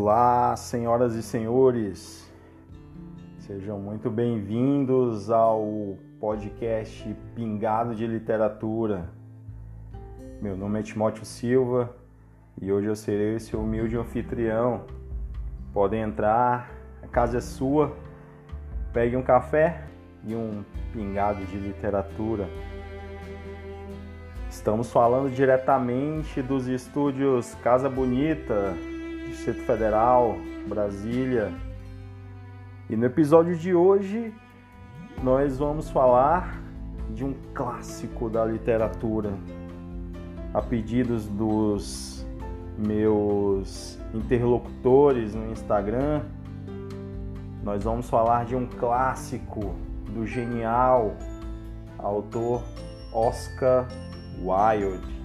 Olá, senhoras e senhores, sejam muito bem-vindos ao podcast Pingado de Literatura. Meu nome é Timóteo Silva e hoje eu serei esse humilde anfitrião. Podem entrar, a casa é sua, pegue um café e um pingado de literatura. Estamos falando diretamente dos estúdios Casa Bonita, Distrito Federal, Brasília. E no episódio de hoje nós vamos falar de um clássico da literatura. A pedidos dos meus interlocutores no Instagram, nós vamos falar de um clássico do genial autor Oscar Wilde.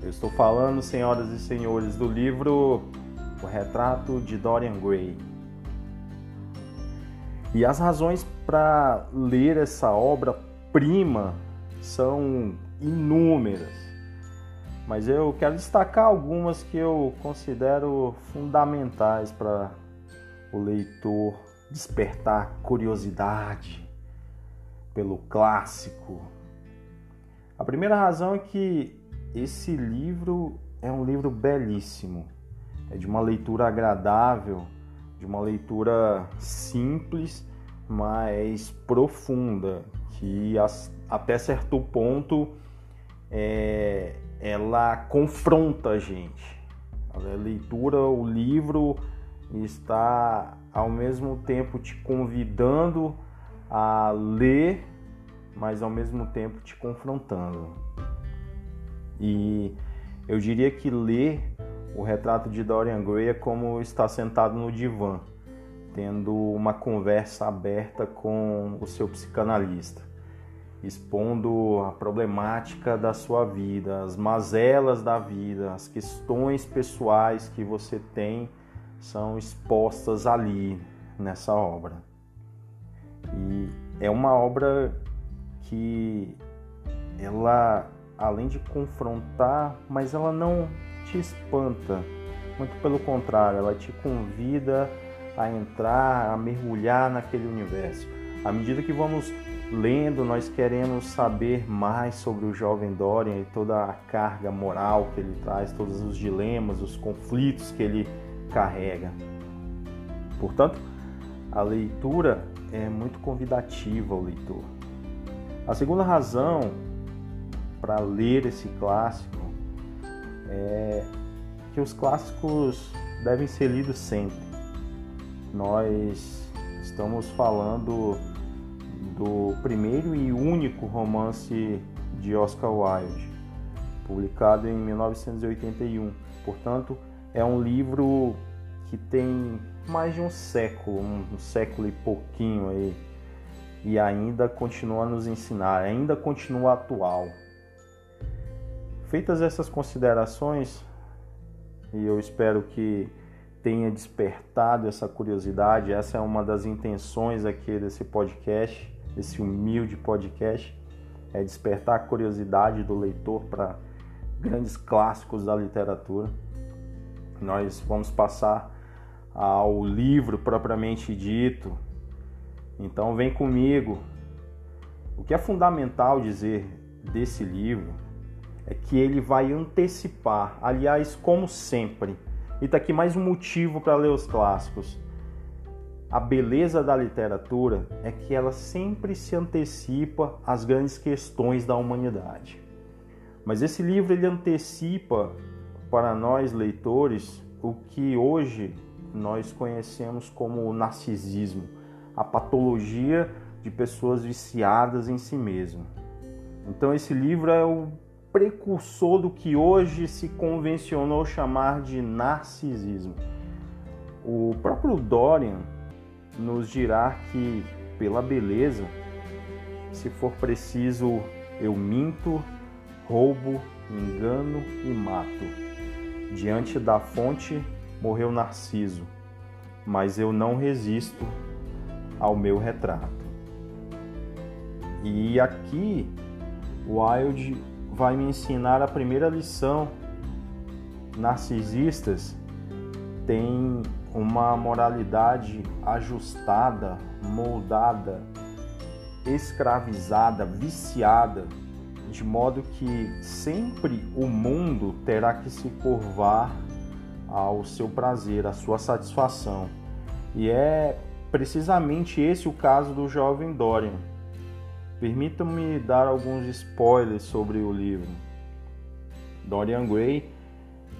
Eu estou falando, senhoras e senhores, do livro O Retrato de Dorian Gray. E as razões para ler essa obra-prima são inúmeras, mas eu quero destacar algumas que eu considero fundamentais para o leitor despertar curiosidade pelo clássico. A primeira razão é que esse livro é um livro belíssimo, é de uma leitura agradável, de uma leitura simples, mas profunda, que até certo ponto é, ela confronta a gente. A leitura, o livro está ao mesmo tempo te convidando a ler, mas ao mesmo tempo te confrontando. E eu diria que ler o retrato de Dorian Gray é como estar sentado no divã, tendo uma conversa aberta com o seu psicanalista, expondo a problemática da sua vida, as mazelas da vida, as questões pessoais que você tem são expostas ali nessa obra. E é uma obra que ela além de confrontar, mas ela não te espanta. Muito pelo contrário, ela te convida a entrar, a mergulhar naquele universo. À medida que vamos lendo, nós queremos saber mais sobre o jovem Dorian e toda a carga moral que ele traz, todos os dilemas, os conflitos que ele carrega. Portanto, a leitura é muito convidativa ao leitor. A segunda razão para ler esse clássico é que os clássicos devem ser lidos sempre. Nós estamos falando do primeiro e único romance de Oscar Wilde, publicado em 1981. Portanto, é um livro que tem mais de um século, um século e pouquinho aí, e ainda continua a nos ensinar, ainda continua atual. Feitas essas considerações, e eu espero que tenha despertado essa curiosidade, essa é uma das intenções aqui desse podcast, desse humilde podcast, é despertar a curiosidade do leitor para grandes clássicos da literatura. Nós vamos passar ao livro propriamente dito. Então vem comigo. O que é fundamental dizer desse livro que ele vai antecipar, aliás, como sempre. E está aqui mais um motivo para ler os clássicos. A beleza da literatura é que ela sempre se antecipa às grandes questões da humanidade. Mas esse livro ele antecipa para nós leitores o que hoje nós conhecemos como o narcisismo, a patologia de pessoas viciadas em si mesmo. Então esse livro é o precursor do que hoje se convencionou chamar de narcisismo. O próprio Dorian nos dirá que, pela beleza, se for preciso, eu minto, roubo, engano e mato. Diante da fonte morreu Narciso, mas eu não resisto ao meu retrato. E aqui Wilde vai me ensinar a primeira lição. Narcisistas tem uma moralidade ajustada, moldada, escravizada, viciada, de modo que sempre o mundo terá que se curvar ao seu prazer, à sua satisfação. E é precisamente esse o caso do jovem Dorian. Permitam-me dar alguns spoilers sobre o livro. Dorian Gray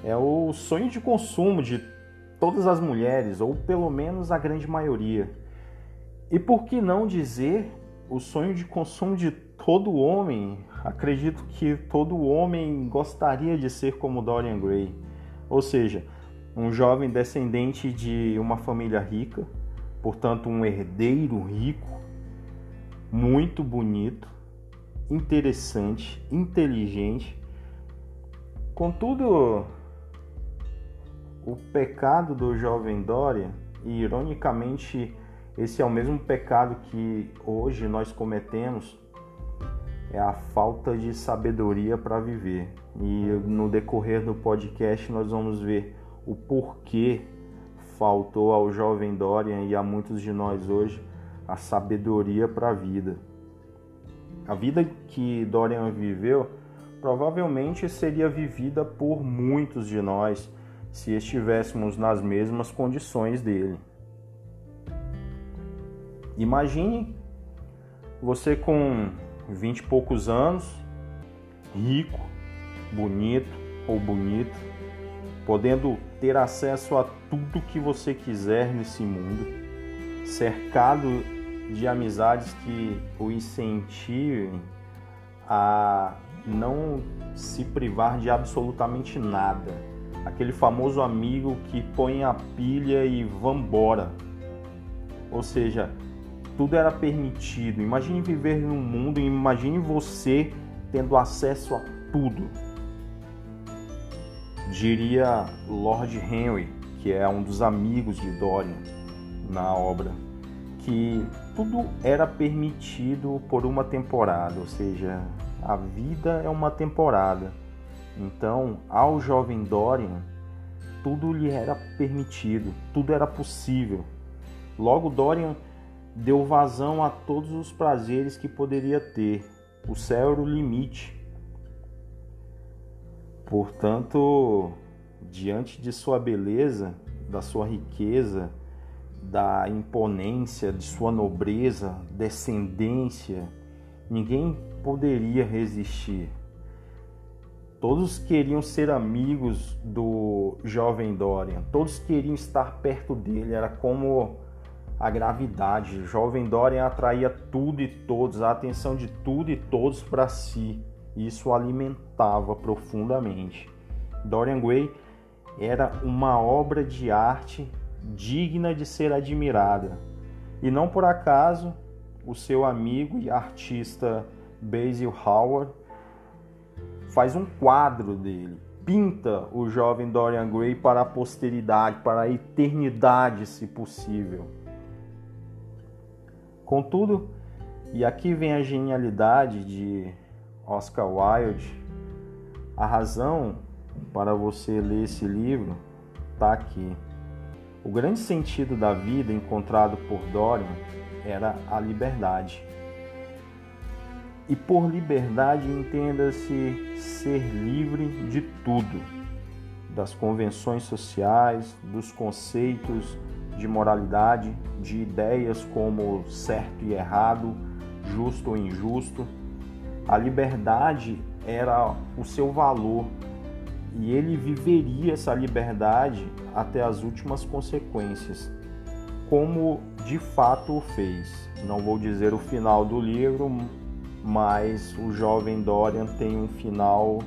é o sonho de consumo de todas as mulheres, ou pelo menos a grande maioria. E por que não dizer o sonho de consumo de todo homem? Acredito que todo homem gostaria de ser como Dorian Gray. Ou seja, um jovem descendente de uma família rica, portanto, um herdeiro rico, muito bonito, interessante, inteligente. Contudo, o pecado do jovem Dória, e ironicamente, esse é o mesmo pecado que hoje nós cometemos, é a falta de sabedoria para viver. E no decorrer do podcast nós vamos ver o porquê faltou ao jovem Dorian e a muitos de nós hoje a sabedoria para a vida. A vida que Dorian viveu provavelmente seria vivida por muitos de nós se estivéssemos nas mesmas condições dele. Imagine você com vinte e poucos anos, rico, bonito ou bonita, podendo ter acesso a tudo que você quiser nesse mundo, cercado de amizades que o incentivem a não se privar de absolutamente nada. Aquele famoso amigo que põe a pilha e vambora. Ou seja, tudo era permitido. Imagine viver num mundo, imagine você tendo acesso a tudo diria Lord Henry, que é um dos amigos de Dorian na obra, que tudo era permitido por uma temporada, ou seja, a vida é uma temporada. Então, ao jovem Dorian, tudo lhe era permitido, tudo era possível. Logo, Dorian deu vazão a todos os prazeres que poderia ter. O céu era o limite Portanto, diante de sua beleza, da sua riqueza, da imponência, de sua nobreza, descendência, ninguém poderia resistir. Todos queriam ser amigos do jovem Dorian, todos queriam estar perto dele, era como a gravidade. O jovem Dorian atraía tudo e todos, a atenção de tudo e todos para si. Isso alimentava profundamente. Dorian Gray era uma obra de arte digna de ser admirada. E não por acaso, o seu amigo e artista Basil Howard faz um quadro dele, pinta o jovem Dorian Gray para a posteridade, para a eternidade, se possível. Contudo, e aqui vem a genialidade de Oscar Wilde, a razão para você ler esse livro está aqui. O grande sentido da vida encontrado por Dorian era a liberdade. E por liberdade entenda-se ser livre de tudo, das convenções sociais, dos conceitos de moralidade, de ideias como certo e errado, justo ou injusto. A liberdade era o seu valor e ele viveria essa liberdade até as últimas consequências, como de fato o fez. Não vou dizer o final do livro, mas o jovem Dorian tem um final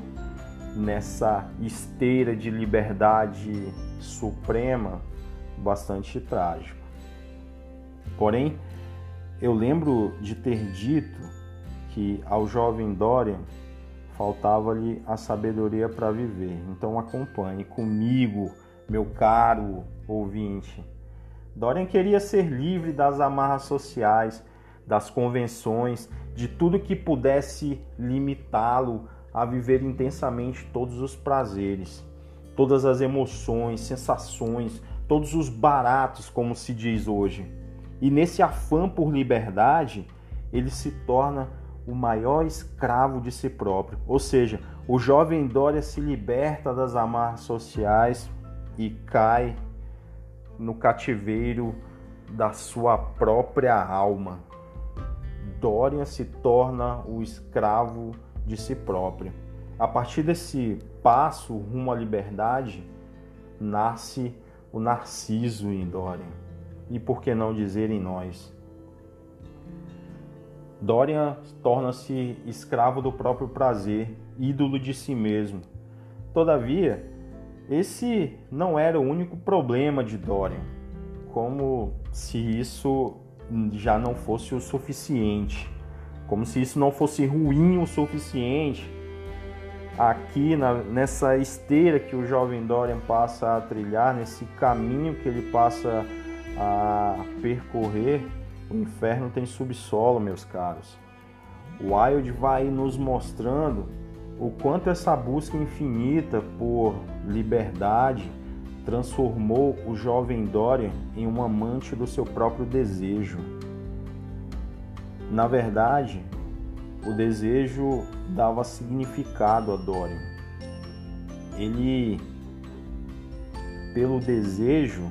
nessa esteira de liberdade suprema bastante trágico. Porém, eu lembro de ter dito que ao jovem Dorian faltava-lhe a sabedoria para viver. Então acompanhe comigo, meu caro ouvinte. Dorian queria ser livre das amarras sociais, das convenções, de tudo que pudesse limitá-lo a viver intensamente todos os prazeres, todas as emoções, sensações, todos os baratos, como se diz hoje. E nesse afã por liberdade, ele se torna o maior escravo de si próprio. Ou seja, o jovem Dória se liberta das amarras sociais e cai no cativeiro da sua própria alma. Dorian se torna o escravo de si próprio. A partir desse passo rumo à liberdade, nasce o narciso em Dorian. E por que não dizer em nós? Dorian torna-se escravo do próprio prazer, ídolo de si mesmo. Todavia, esse não era o único problema de Dorian, como se isso já não fosse o suficiente, como se isso não fosse ruim o suficiente. Aqui na, nessa esteira que o jovem Dorian passa a trilhar, nesse caminho que ele passa a percorrer, o inferno tem subsolo, meus caros. O Wild vai nos mostrando o quanto essa busca infinita por liberdade transformou o jovem Dorian em um amante do seu próprio desejo. Na verdade, o desejo dava significado a Dorian. Ele, pelo desejo,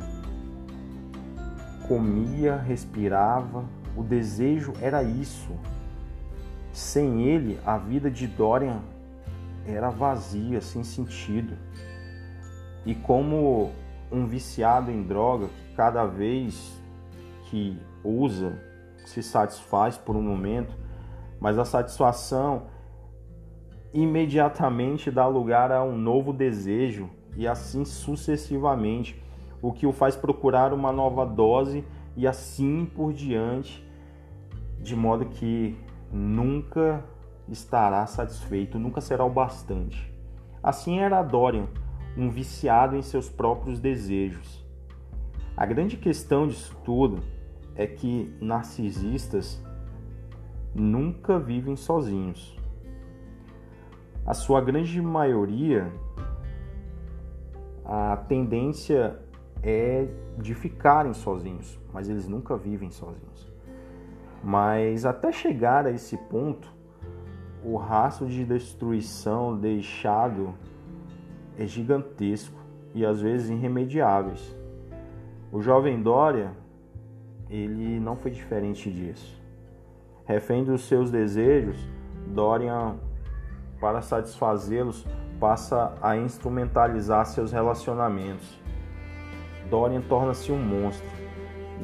comia, respirava, o desejo era isso. Sem ele, a vida de Dorian era vazia, sem sentido. E como um viciado em droga que cada vez que usa se satisfaz por um momento, mas a satisfação imediatamente dá lugar a um novo desejo e assim sucessivamente, o que o faz procurar uma nova dose e assim por diante, de modo que nunca estará satisfeito, nunca será o bastante. Assim era Dorian, um viciado em seus próprios desejos. A grande questão disso tudo é que narcisistas nunca vivem sozinhos. A sua grande maioria, a tendência é de ficarem sozinhos, mas eles nunca vivem sozinhos. Mas até chegar a esse ponto, o rastro de destruição deixado é gigantesco e às vezes irremediáveis. O jovem Dória, ele não foi diferente disso. Refém dos seus desejos, Dorian, para satisfazê-los, passa a instrumentalizar seus relacionamentos. Dorian torna-se um monstro.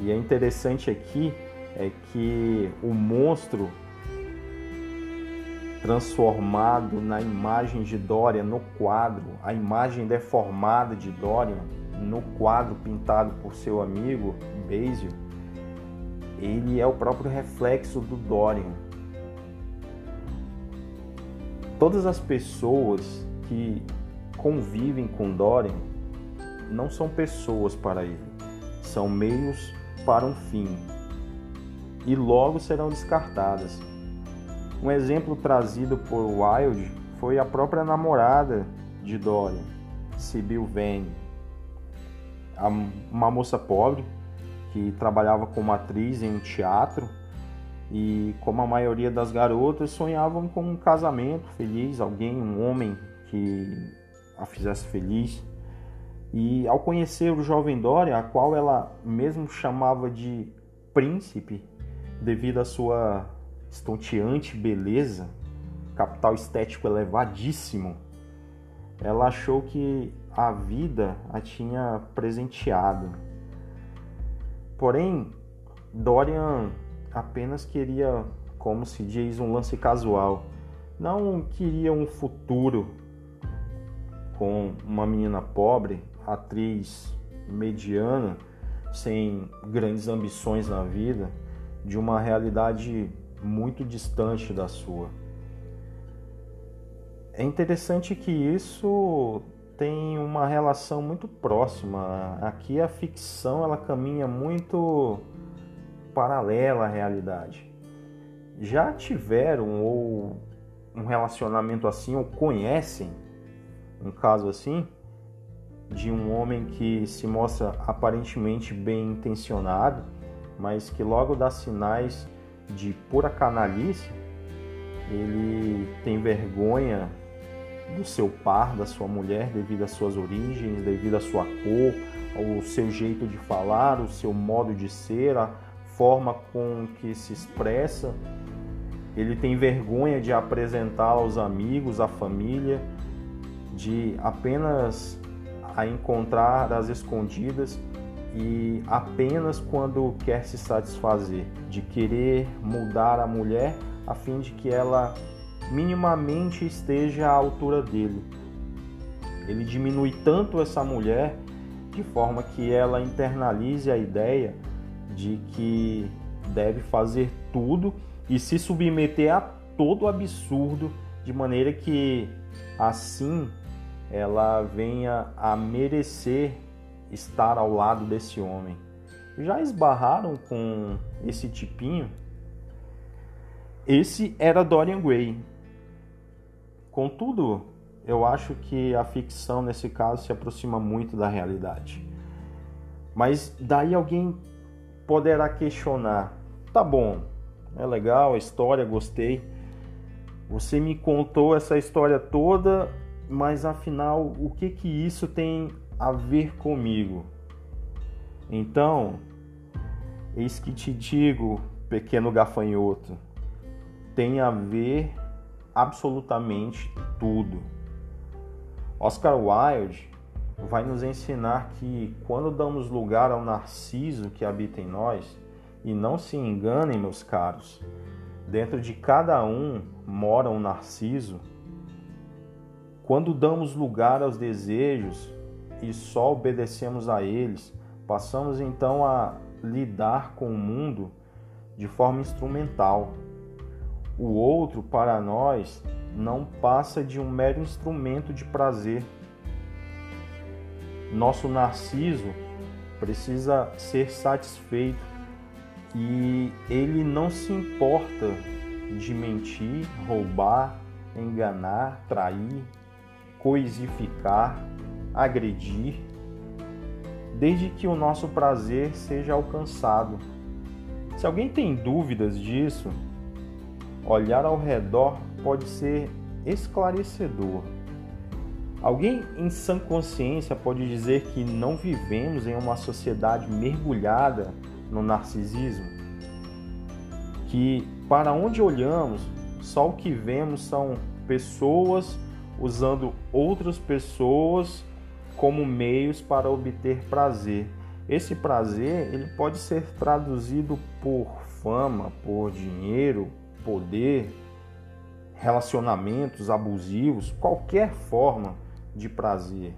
E é interessante aqui é que o monstro transformado na imagem de Dorian no quadro, a imagem deformada de Dorian no quadro pintado por seu amigo Basil, ele é o próprio reflexo do Dorian. Todas as pessoas que convivem com Dorian não são pessoas para ele, são meios para um fim e logo serão descartadas. Um exemplo trazido por Wilde foi a própria namorada de Dorian, Sibyl Vane, uma moça pobre que trabalhava como atriz em um teatro e como a maioria das garotas sonhavam com um casamento feliz, alguém, um homem que a fizesse feliz. E ao conhecer o jovem Dorian, a qual ela mesmo chamava de príncipe, devido à sua estonteante beleza, capital estético elevadíssimo, ela achou que a vida a tinha presenteado. Porém, Dorian apenas queria, como se diz, um lance casual. Não queria um futuro com uma menina pobre, atriz mediana, sem grandes ambições na vida, de uma realidade muito distante da sua. É interessante que isso tem uma relação muito próxima. Aqui a ficção ela caminha muito paralela à realidade. Já tiveram ou um relacionamento assim ou conhecem um caso assim? De um homem que se mostra aparentemente bem intencionado, mas que logo dá sinais de pura canalice. Ele tem vergonha do seu par, da sua mulher, devido às suas origens, devido à sua cor, ao seu jeito de falar, o seu modo de ser, a forma com que se expressa. Ele tem vergonha de apresentar aos amigos, à família, de apenas a encontrar às escondidas e apenas quando quer se satisfazer, de querer mudar a mulher a fim de que ela minimamente esteja à altura dele. Ele diminui tanto essa mulher de forma que ela internalize a ideia de que deve fazer tudo e se submeter a todo absurdo, de maneira que assim ela venha a merecer estar ao lado desse homem. Já esbarraram com esse tipinho? Esse era Dorian Gray. Contudo, eu acho que a ficção nesse caso se aproxima muito da realidade. Mas daí alguém poderá questionar: tá bom, é legal a história, gostei. Você me contou essa história toda mas afinal, o que que isso tem a ver comigo? Então, eis que te digo, pequeno gafanhoto, tem a ver absolutamente tudo. Oscar Wilde vai nos ensinar que quando damos lugar ao narciso que habita em nós, e não se enganem, meus caros, dentro de cada um mora um narciso quando damos lugar aos desejos e só obedecemos a eles, passamos então a lidar com o mundo de forma instrumental. O outro, para nós, não passa de um mero instrumento de prazer. Nosso narciso precisa ser satisfeito e ele não se importa de mentir, roubar, enganar, trair, coisificar, agredir, desde que o nosso prazer seja alcançado. Se alguém tem dúvidas disso, olhar ao redor pode ser esclarecedor. Alguém em sã consciência pode dizer que não vivemos em uma sociedade mergulhada no narcisismo? Que para onde olhamos, só o que vemos são pessoas usando outras pessoas como meios para obter prazer. Esse prazer ele pode ser traduzido por fama, por dinheiro, poder, relacionamentos abusivos, qualquer forma de prazer.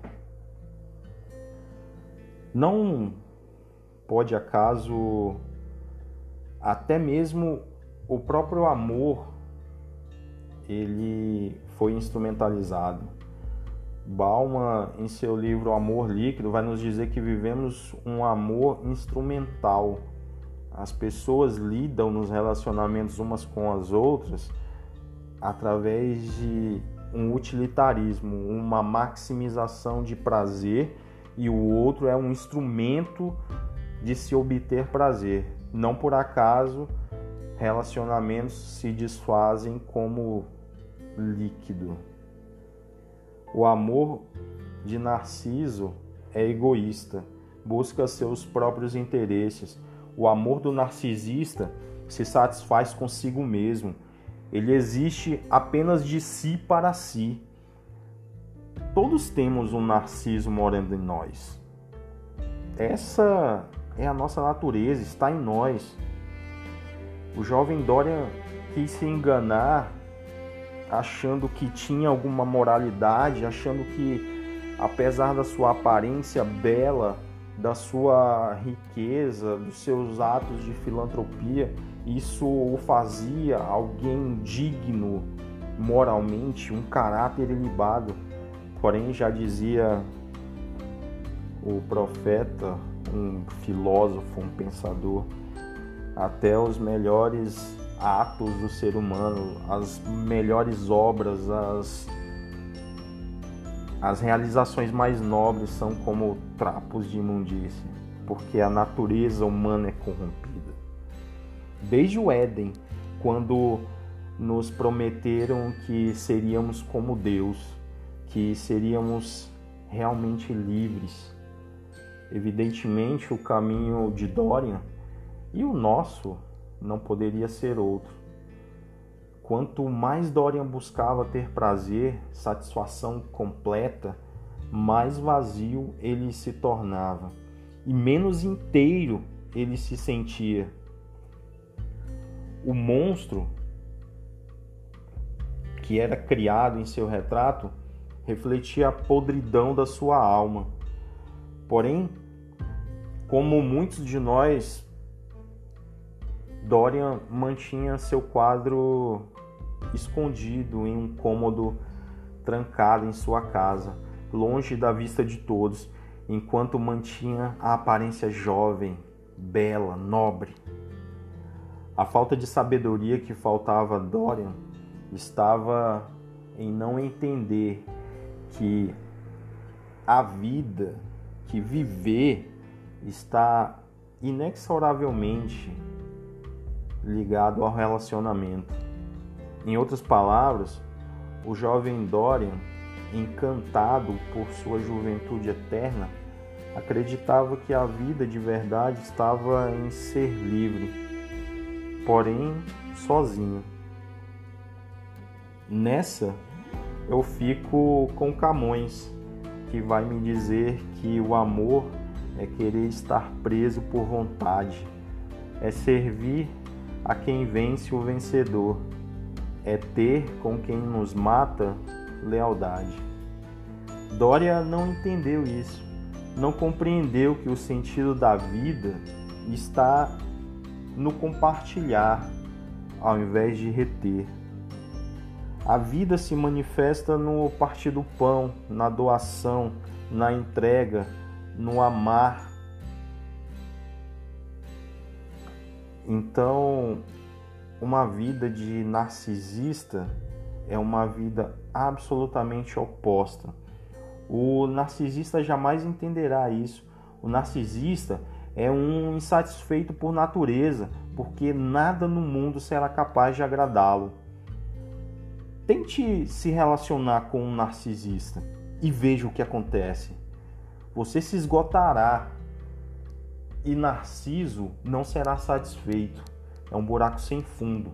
Não pode acaso até mesmo o próprio amor ele foi instrumentalizado. Bauman, em seu livro Amor Líquido, vai nos dizer que vivemos um amor instrumental. As pessoas lidam nos relacionamentos umas com as outras através de um utilitarismo, uma maximização de prazer, e o outro é um instrumento de se obter prazer. Não por acaso relacionamentos se desfazem como líquido. O amor de Narciso é egoísta, busca seus próprios interesses. O amor do narcisista se satisfaz consigo mesmo. Ele existe apenas de si para si. Todos temos um narciso morando em nós. Essa é a nossa natureza, está em nós. O jovem Dorian quis se enganar achando que tinha alguma moralidade, achando que apesar da sua aparência bela, da sua riqueza, dos seus atos de filantropia, isso o fazia alguém digno moralmente, um caráter ilibado. Porém, já dizia o profeta, um filósofo, um pensador, até os melhores atos do ser humano, as melhores obras, as as realizações mais nobres são como trapos de imundícia, porque a natureza humana é corrompida. Desde o Éden, quando nos prometeram que seríamos como Deus, que seríamos realmente livres. Evidentemente, o caminho de Dorian e o nosso não poderia ser outro. Quanto mais Dorian buscava ter prazer, satisfação completa, mais vazio ele se tornava e menos inteiro ele se sentia. O monstro que era criado em seu retrato refletia a podridão da sua alma. Porém, como muitos de nós, Dorian mantinha seu quadro escondido em um cômodo trancado em sua casa, longe da vista de todos, enquanto mantinha a aparência jovem, bela, nobre. A falta de sabedoria que faltava a Dorian estava em não entender que a vida, que viver está inexoravelmente ligado ao relacionamento. Em outras palavras, o jovem Dorian, encantado por sua juventude eterna, acreditava que a vida de verdade estava em ser livre, porém sozinho. Nessa, eu fico com Camões, que vai me dizer que o amor é querer estar preso por vontade, é servir a quem vence o vencedor, é ter com quem nos mata lealdade. Dória não entendeu isso, não compreendeu que o sentido da vida está no compartilhar ao invés de reter. A vida se manifesta no partir do pão, na doação, na entrega, no amar. Então, uma vida de narcisista é uma vida absolutamente oposta. O narcisista jamais entenderá isso. O narcisista é um insatisfeito por natureza, porque nada no mundo será capaz de agradá-lo. Tente se relacionar com um narcisista e veja o que acontece. Você se esgotará e Narciso não será satisfeito. É um buraco sem fundo.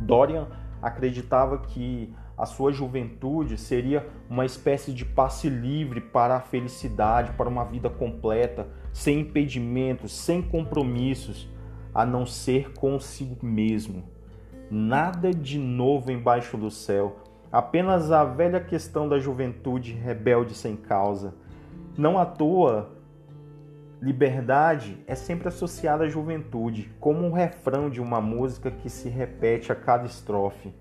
Dorian acreditava que a sua juventude seria uma espécie de passe livre para a felicidade, para uma vida completa, sem impedimentos, sem compromissos, a não ser consigo mesmo. Nada de novo embaixo do céu, apenas a velha questão da juventude rebelde sem causa. Não à toa, liberdade é sempre associada à juventude, como um refrão de uma música que se repete a cada estrofe.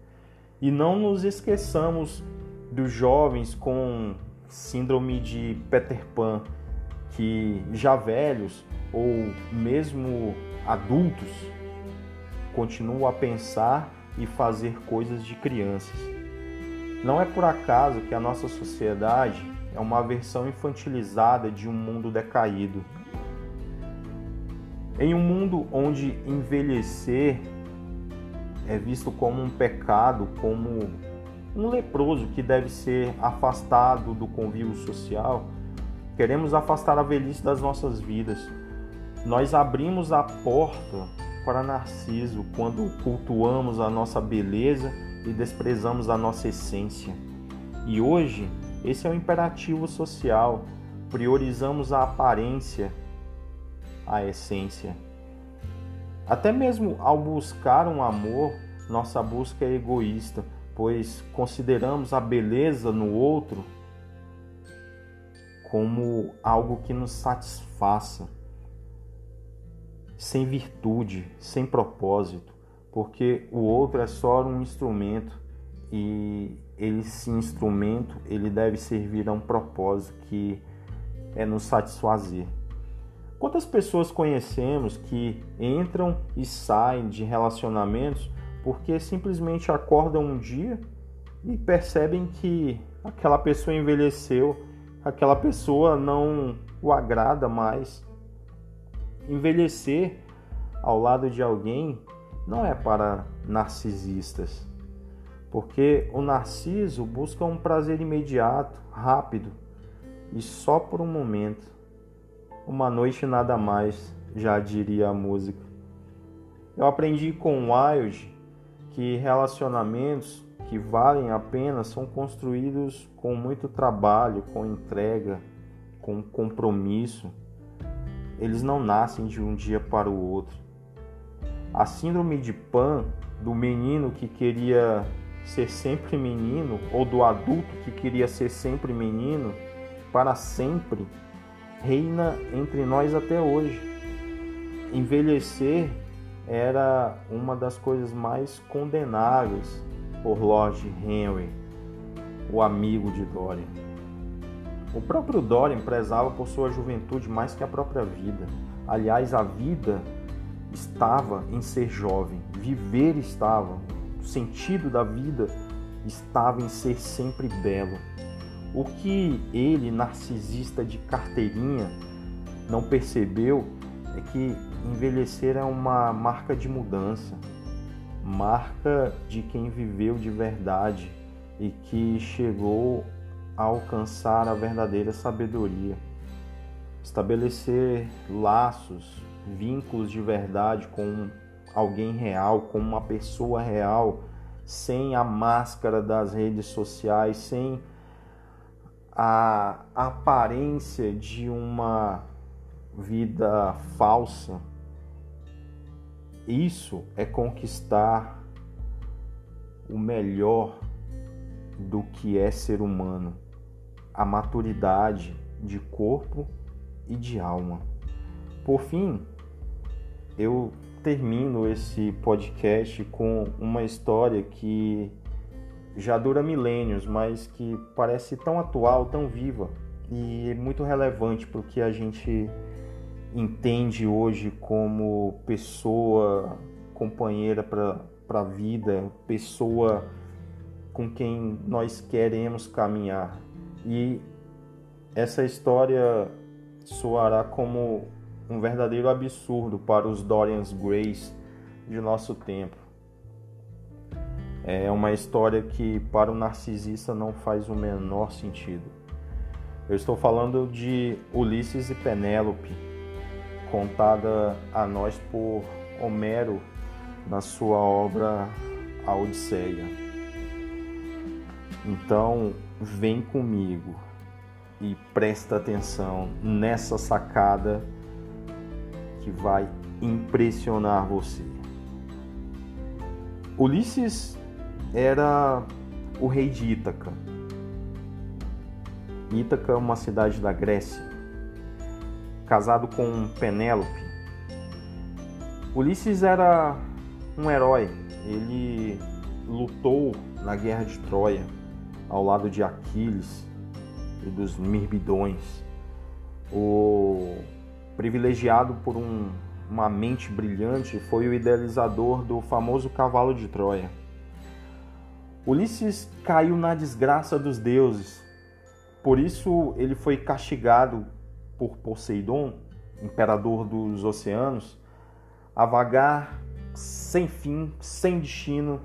E não nos esqueçamos dos jovens com síndrome de Peter Pan, que já velhos ou mesmo adultos continuo a pensar e fazer coisas de crianças. Não é por acaso que a nossa sociedade é uma versão infantilizada de um mundo decaído. Em um mundo onde envelhecer é visto como um pecado, como um leproso que deve ser afastado do convívio social, queremos afastar a velhice das nossas vidas. Nós abrimos a porta para Narciso quando cultuamos a nossa beleza e desprezamos a nossa essência. E hoje, esse é o imperativo social. Priorizamos a aparência, a essência. Até mesmo ao buscar um amor, nossa busca é egoísta, pois consideramos a beleza no outro como algo que nos satisfaça sem virtude, sem propósito, porque o outro é só um instrumento e esse instrumento ele deve servir a um propósito que é nos satisfazer. Quantas pessoas conhecemos que entram e saem de relacionamentos porque simplesmente acordam um dia e percebem que aquela pessoa envelheceu, aquela pessoa não o agrada mais. Envelhecer ao lado de alguém não é para narcisistas, porque o narciso busca um prazer imediato, rápido e só por um momento. Uma noite nada mais, já diria a música. Eu aprendi com Wild que relacionamentos que valem a pena são construídos com muito trabalho, com entrega, com compromisso. Eles não nascem de um dia para o outro. A síndrome de Pan do menino que queria ser sempre menino ou do adulto que queria ser sempre menino para sempre reina entre nós até hoje. Envelhecer era uma das coisas mais condenáveis por Lord Henry, o amigo de Dorian. O próprio Dorian prezava por sua juventude mais que a própria vida. Aliás, a vida estava em ser jovem, viver estava, o sentido da vida estava em ser sempre belo. O que ele, narcisista de carteirinha, não percebeu é que envelhecer é uma marca de mudança, marca de quem viveu de verdade e que chegou a alcançar a verdadeira sabedoria. Estabelecer laços, vínculos de verdade com alguém real, com uma pessoa real, sem a máscara das redes sociais, sem a aparência de uma vida falsa. Isso é conquistar o melhor do que é ser humano, a maturidade de corpo e de alma. Por fim, eu termino esse podcast com uma história que já dura milênios, mas que parece tão atual, tão viva e muito relevante para o que a gente entende hoje como pessoa companheira para a vida, pessoa com quem nós queremos caminhar. E essa história soará como um verdadeiro absurdo para os Dorian Grays de nosso tempo. É uma história que para o narcisista não faz o menor sentido. Eu estou falando de Ulisses e Penélope, contada a nós por Homero na sua obra A Odisseia. Então, vem comigo e presta atenção nessa sacada que vai impressionar você. Ulisses era o rei de Ítaca. Ítaca é uma cidade da Grécia. Casado com Penélope. Ulisses era um herói. Ele lutou na guerra de Troia ao lado de Aquiles e dos Mirbidões. O privilegiado por um, uma mente brilhante, foi o idealizador do famoso cavalo de Troia. Ulisses caiu na desgraça dos deuses, por isso ele foi castigado por Poseidon, imperador dos oceanos, a vagar sem fim, sem destino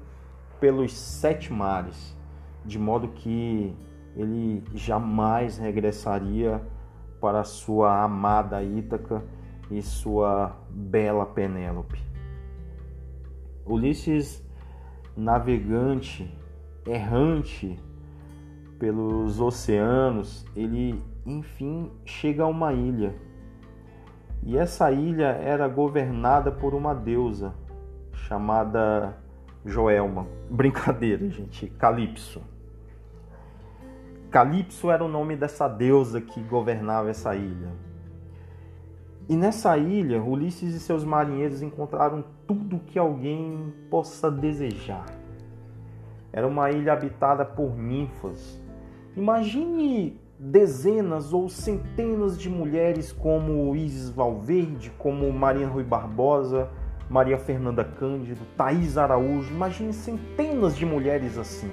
pelos sete mares, de modo que ele jamais regressaria para sua amada Ítaca e sua bela Penélope. Ulisses, navegante, errante pelos oceanos, ele enfim chega a uma ilha. E essa ilha era governada por uma deusa chamada Joelma. Brincadeira, gente, Calipso. Calipso era o nome dessa deusa que governava essa ilha. E nessa ilha, Ulisses e seus marinheiros encontraram tudo que alguém possa desejar. Era uma ilha habitada por ninfas. Imagine dezenas ou centenas de mulheres como Isis Valverde, como Maria Rui Barbosa, Maria Fernanda Cândido, Thaís Araújo. Imagine centenas de mulheres assim,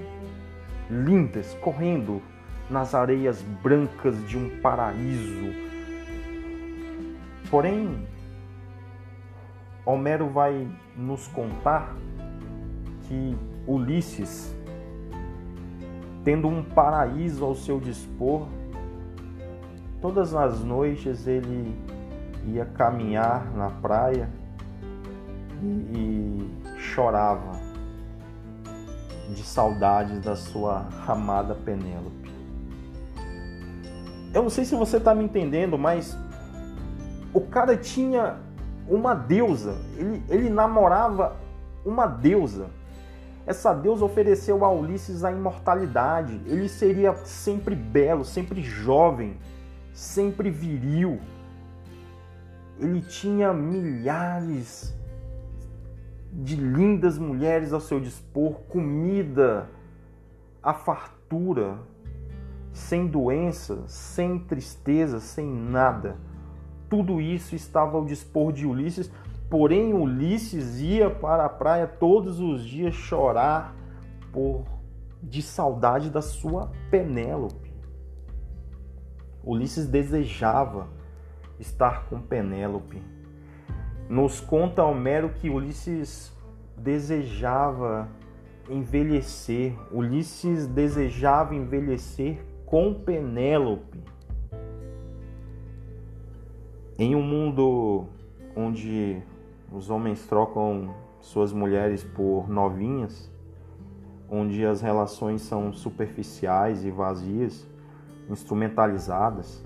lindas, correndo nas areias brancas de um paraíso. Porém, Homero vai nos contar que Ulisses, tendo um paraíso ao seu dispor, todas as noites ele ia caminhar na praia e, e chorava de saudades da sua amada Penélope. Eu não sei se você está me entendendo, mas o cara tinha uma deusa, ele, ele namorava uma deusa. Essa deusa ofereceu a Ulisses a imortalidade. Ele seria sempre belo, sempre jovem, sempre viril. Ele tinha milhares de lindas mulheres ao seu dispor, comida, a fartura, sem doença, sem tristeza, sem nada. Tudo isso estava ao dispor de Ulisses, porém Ulisses ia para a praia todos os dias chorar por de saudade da sua Penélope. Ulisses desejava estar com Penélope nos conta Homero que Ulisses desejava envelhecer, Ulisses desejava envelhecer com Penélope. Em um mundo onde os homens trocam suas mulheres por novinhas, onde as relações são superficiais e vazias, instrumentalizadas,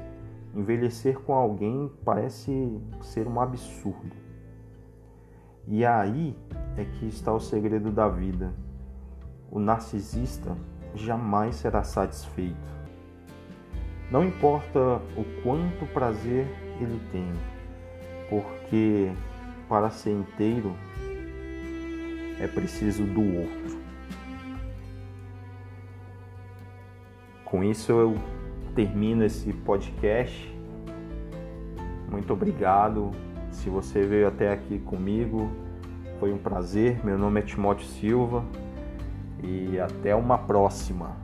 envelhecer com alguém parece ser um absurdo. E aí é que está o segredo da vida. O narcisista jamais será satisfeito. Não importa o quanto prazer ele tem, porque para ser inteiro é preciso do outro. Com isso eu termino esse podcast. Muito obrigado se você veio até aqui comigo, foi um prazer. Meu nome é Timóteo Silva e até uma próxima.